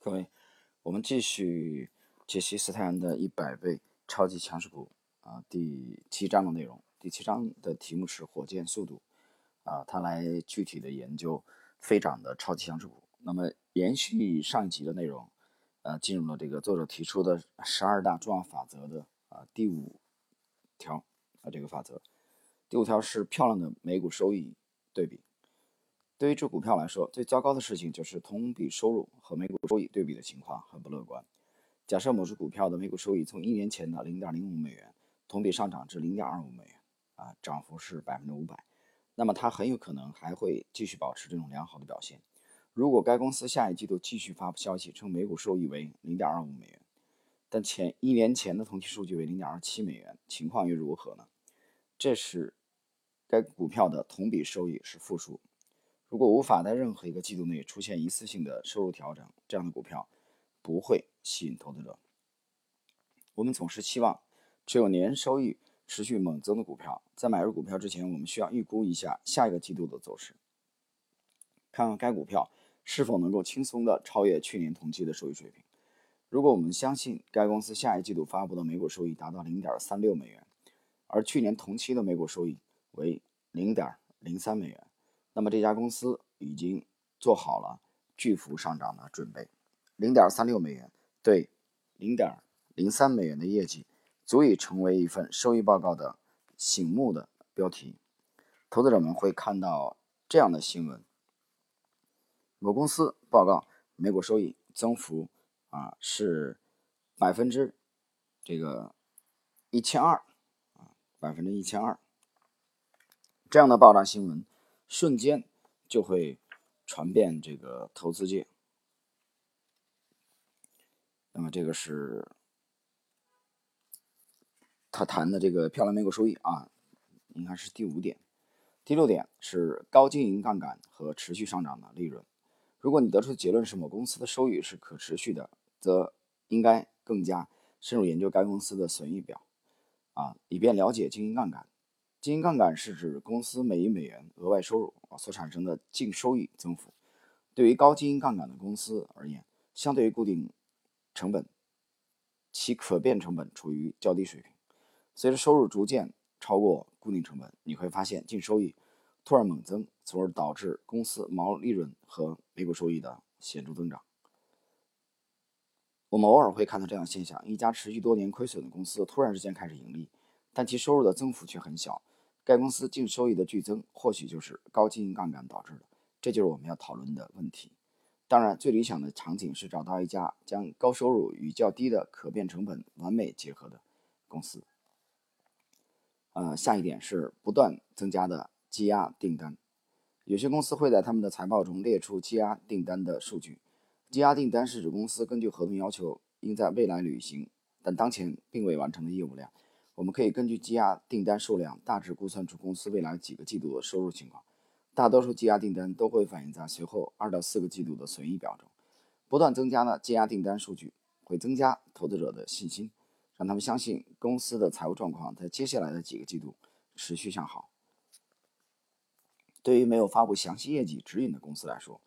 各位，我们继续解析斯泰恩的一百倍超级强势股啊，第七章的内容。第七章的题目是火箭速度啊，他来具体的研究飞涨的超级强势股。那么延续上一集的内容，呃，进入了这个作者提出的十二大重要法则的啊第五条啊这个法则。第五条是漂亮的每股收益对比。对于这股票来说，最糟糕的事情就是同比收入和每股收益对比的情况很不乐观。假设某只股票的每股收益从一年前的零点零五美元同比上涨至零点二五美元，啊，涨幅是百分之五百，那么它很有可能还会继续保持这种良好的表现。如果该公司下一季度继续发布消息称每股收益为零点二五美元，但前一年前的同期数据为零点二七美元，情况又如何呢？这是该股票的同比收益是负数。如果无法在任何一个季度内出现一次性的收入调整，这样的股票不会吸引投资者。我们总是期望持有年收益持续猛增的股票。在买入股票之前，我们需要预估一下下一个季度的走势，看看该股票是否能够轻松的超越去年同期的收益水平。如果我们相信该公司下一季度发布的每股收益达到零点三六美元，而去年同期的每股收益为零点零三美元。那么这家公司已经做好了巨幅上涨的准备，零点三六美元对零点零三美元的业绩，足以成为一份收益报告的醒目的标题。投资者们会看到这样的新闻：某公司报告每股收益增幅啊是百分之这个一千二啊百分之一千二，这样的爆炸新闻。瞬间就会传遍这个投资界。那么这个是他谈的这个漂亮美股收益啊，应该是第五点。第六点是高经营杠杆和持续上涨的利润。如果你得出的结论是某公司的收益是可持续的，则应该更加深入研究该公司的损益表啊，以便了解经营杠杆。经营杠杆是指公司每一美元额外收入啊所产生的净收益增幅。对于高经营杠杆的公司而言，相对于固定成本，其可变成本处于较低水平。随着收入逐渐超过固定成本，你会发现净收益突然猛增，从而导致公司毛利润和每股收益的显著增长。我们偶尔会看到这样现象：一家持续多年亏损的公司突然之间开始盈利，但其收入的增幅却很小。该公司净收益的剧增，或许就是高经营杠杆导致的，这就是我们要讨论的问题。当然，最理想的场景是找到一家将高收入与较低的可变成本完美结合的公司。呃，下一点是不断增加的积压订单。有些公司会在他们的财报中列出积压订单的数据。积压订单是指公司根据合同要求应在未来履行，但当前并未完成的业务量。我们可以根据积压订单数量大致估算出公司未来几个季度的收入情况。大多数积压订单都会反映在随后二到四个季度的损益表中。不断增加的积压订单数据会增加投资者的信心，让他们相信公司的财务状况在接下来的几个季度持续向好。对于没有发布详细业绩指引的公司来说，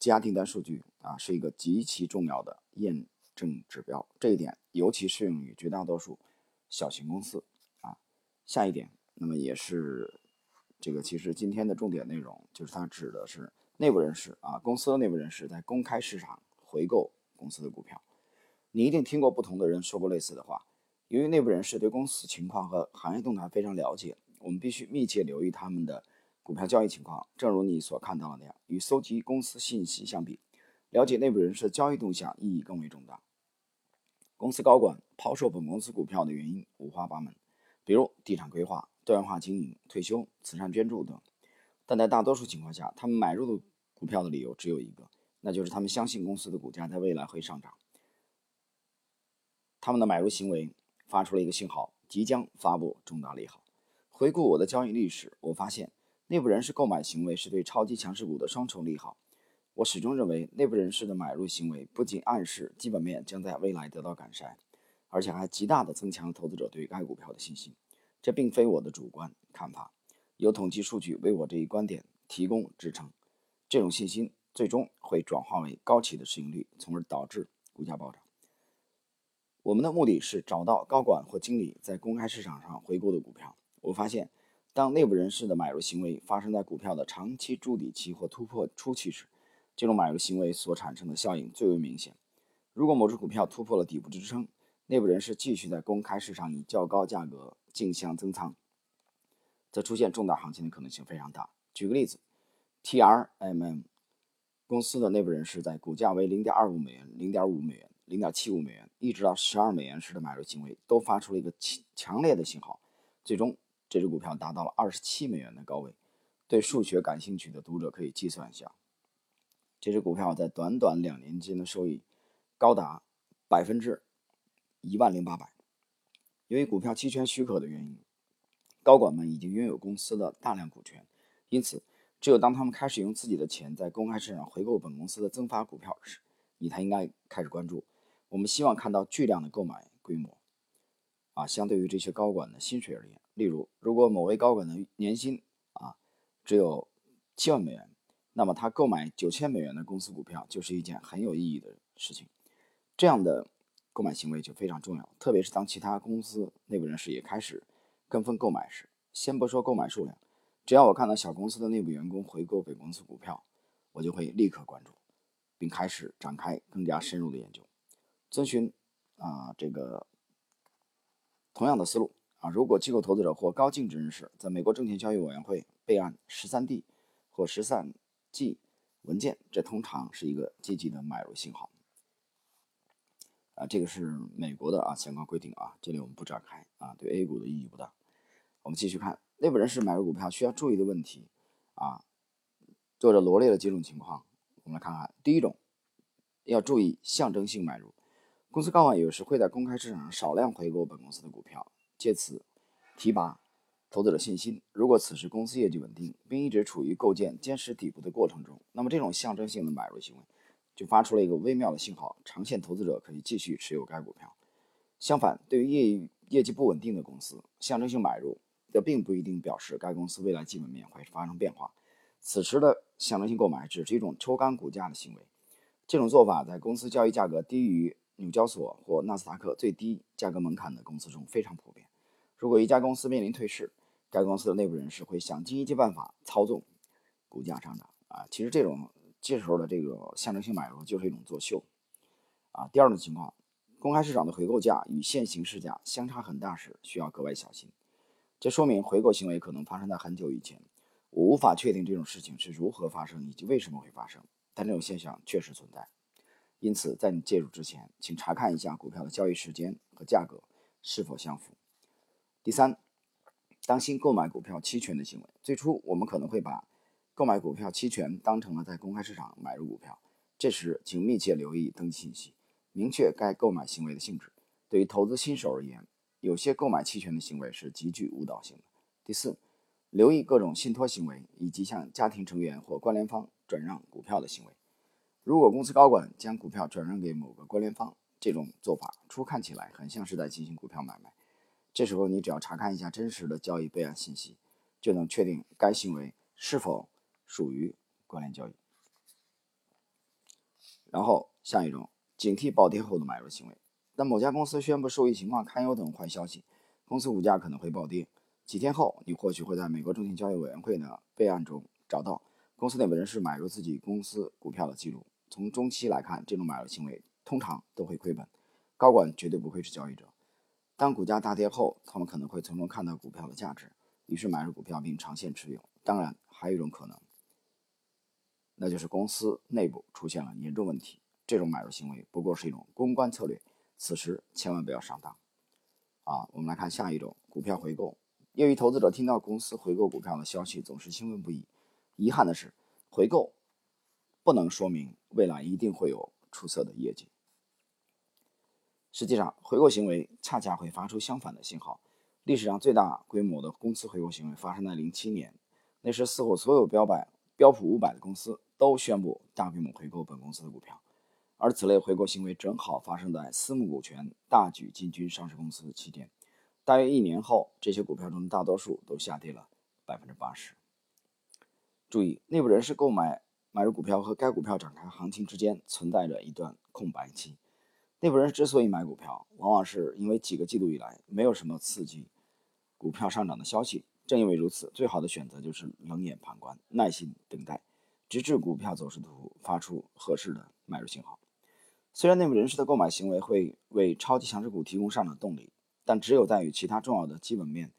积压订单数据啊是一个极其重要的验证指标。这一点尤其适用于绝大多数。小型公司啊，下一点，那么也是这个其实今天的重点内容，就是它指的是内部人士啊，公司的内部人士在公开市场回购公司的股票。你一定听过不同的人说过类似的话。由于内部人士对公司情况和行业动态非常了解，我们必须密切留意他们的股票交易情况。正如你所看到的那样，与搜集公司信息相比，了解内部人士的交易动向意义更为重大。公司高管抛售本公司股票的原因五花八门，比如地产规划、多元化经营、退休、慈善捐助等。但在大多数情况下，他们买入的股票的理由只有一个，那就是他们相信公司的股价在未来会上涨。他们的买入行为发出了一个信号，即将发布重大利好。回顾我的交易历史，我发现内部人士购买行为是对超级强势股的双重利好。我始终认为，内部人士的买入行为不仅暗示基本面将在未来得到改善，而且还极大地增强投资者对该股票的信心。这并非我的主观看法，有统计数据为我这一观点提供支撑。这种信心最终会转化为高企的市盈率，从而导致股价暴涨。我们的目的是找到高管或经理在公开市场上回购的股票。我发现，当内部人士的买入行为发生在股票的长期筑底期或突破初期时，这种买入行为所产生的效应最为明显。如果某只股票突破了底部支撑，内部人士继续在公开市场以较高价格竞相增仓，则出现重大行情的可能性非常大。举个例子，TRMM 公司的内部人士在股价为零点二五美元、零点五美元。零点七五美元，一直到十二美元时的买入行为都发出了一个强强烈的信号，最终这只股票达到了二十七美元的高位。对数学感兴趣的读者可以计算一下，这只股票在短短两年间的收益高达百分之一万零八百。由于股票期权许可的原因，高管们已经拥有公司的大量股权，因此只有当他们开始用自己的钱在公开市场回购本公司的增发股票时，你才应该开始关注。我们希望看到巨量的购买规模，啊，相对于这些高管的薪水而言，例如，如果某位高管的年薪啊只有七万美元，那么他购买九千美元的公司股票就是一件很有意义的事情。这样的购买行为就非常重要，特别是当其他公司内部人士也开始跟风购买时。先不说购买数量，只要我看到小公司的内部员工回购本公司股票，我就会立刻关注，并开始展开更加深入的研究。遵循啊这个同样的思路啊，如果机构投资者或高净值人士在美国证券交易委员会备案十三 D 或十三 G 文件，这通常是一个积极的买入信号。啊，这个是美国的啊相关规定啊，这里我们不展开啊，对 A 股的意义不大。我们继续看内部人士买入股票需要注意的问题啊，作者罗列了几种情况，我们来看看。第一种，要注意象征性买入。公司高管有时会在公开市场上少量回购本公司的股票，借此提拔投资者信心。如果此时公司业绩稳定，并一直处于构建坚实底部的过程中，那么这种象征性的买入行为就发出了一个微妙的信号：长线投资者可以继续持有该股票。相反，对于业业绩不稳定的公司，象征性买入这并不一定表示该公司未来基本面会发生变化。此时的象征性购买只是一种抽干股价的行为。这种做法在公司交易价格低于。纽交所或纳斯达克最低价格门槛的公司中非常普遍。如果一家公司面临退市，该公司的内部人士会想尽一切办法操纵股价上涨。啊，其实这种这时候的这个象征性买入就是一种作秀。啊，第二种情况，公开市场的回购价与现行市价相差很大时，需要格外小心。这说明回购行为可能发生在很久以前。我无法确定这种事情是如何发生以及为什么会发生，但这种现象确实存在。因此，在你介入之前，请查看一下股票的交易时间和价格是否相符。第三，当心购买股票期权的行为。最初，我们可能会把购买股票期权当成了在公开市场买入股票，这时请密切留意登记信息，明确该购买行为的性质。对于投资新手而言，有些购买期权的行为是极具误导性的。第四，留意各种信托行为以及向家庭成员或关联方转让股票的行为。如果公司高管将股票转让给某个关联方，这种做法初看起来很像是在进行股票买卖。这时候你只要查看一下真实的交易备案信息，就能确定该行为是否属于关联交易。然后下一种，警惕暴跌后的买入行为。当某家公司宣布收益情况堪忧等坏消息，公司股价可能会暴跌。几天后，你或许会在美国证券交易委员会的备案中找到公司内部人士买入自己公司股票的记录。从中期来看，这种买入行为通常都会亏本，高管绝对不会是交易者。当股价大跌后，他们可能会从中看到股票的价值，于是买入股票并长线持有。当然，还有一种可能，那就是公司内部出现了严重问题，这种买入行为不过是一种公关策略。此时千万不要上当。啊，我们来看下一种股票回购。业余投资者听到公司回购股票的消息总是兴奋不已。遗憾的是，回购。不能说明未来一定会有出色的业绩。实际上，回购行为恰恰会发出相反的信号。历史上最大规模的公司回购行为发生在零七年，那时似乎所有标百标普五百的公司都宣布大规模回购本公司的股票，而此类回购行为正好发生在私募股权大举进军上市公司的期间。大约一年后，这些股票中的大多数都下跌了百分之八十。注意，内部人士购买。买入股票和该股票展开行情之间存在着一段空白期。内部人士之所以买股票，往往是因为几个季度以来没有什么刺激股票上涨的消息。正因为如此，最好的选择就是冷眼旁观，耐心等待，直至股票走势图发出合适的买入信号。虽然内部人士的购买行为会为超级强势股提供上涨动力，但只有在与其他重要的基本面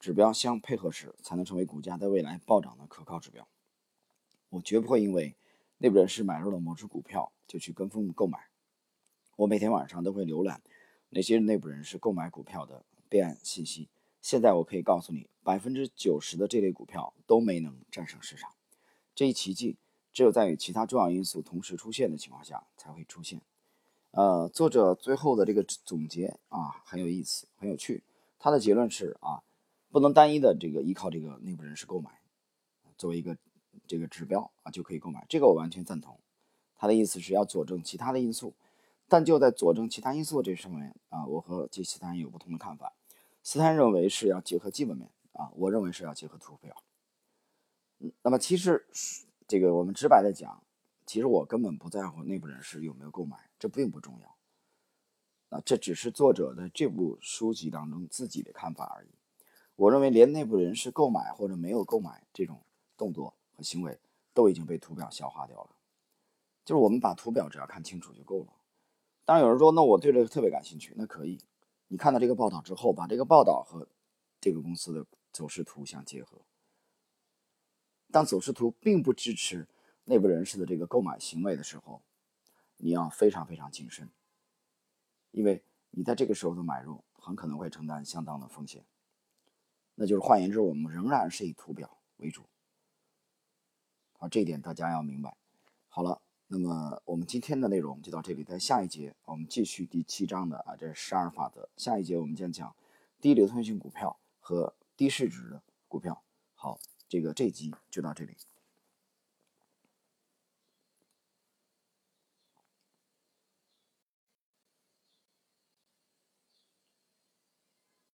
指标相配合时，才能成为股价在未来暴涨的可靠指标。我绝不会因为内部人士买入了某只股票就去跟风购买。我每天晚上都会浏览那些内部人士购买股票的备案信息。现在我可以告诉你，百分之九十的这类股票都没能战胜市场。这一奇迹只有在与其他重要因素同时出现的情况下才会出现。呃，作者最后的这个总结啊很有意思，很有趣。他的结论是啊，不能单一的这个依靠这个内部人士购买作为一个这个指标啊就可以购买。这个我完全赞同。他的意思是要佐证其他的因素，但就在佐证其他因素这上面啊，我和杰西坦有不同的看法。斯坦认为是要结合基本面啊，我认为是要结合图表。嗯，那么其实这个我们直白的讲，其实我根本不在乎内部人士有没有购买，这并不重要。啊，这只是作者的这部书籍当中自己的看法而已。我认为连内部人士购买或者没有购买这种动作和行为都已经被图表消化掉了。就是我们把图表只要看清楚就够了。当然有人说，那我对这个特别感兴趣，那可以。你看到这个报道之后，把这个报道和这个公司的走势图相结合。当走势图并不支持内部人士的这个购买行为的时候，你要非常非常谨慎，因为你在这个时候的买入很可能会承担相当的风险。那就是换言之，我们仍然是以图表为主。好，这一点大家要明白。好了。那么我们今天的内容就到这里，在下一节我们继续第七章的啊，这十二法则。下一节我们将讲低流通性股票和低市值的股票。好，这个这集就到这里。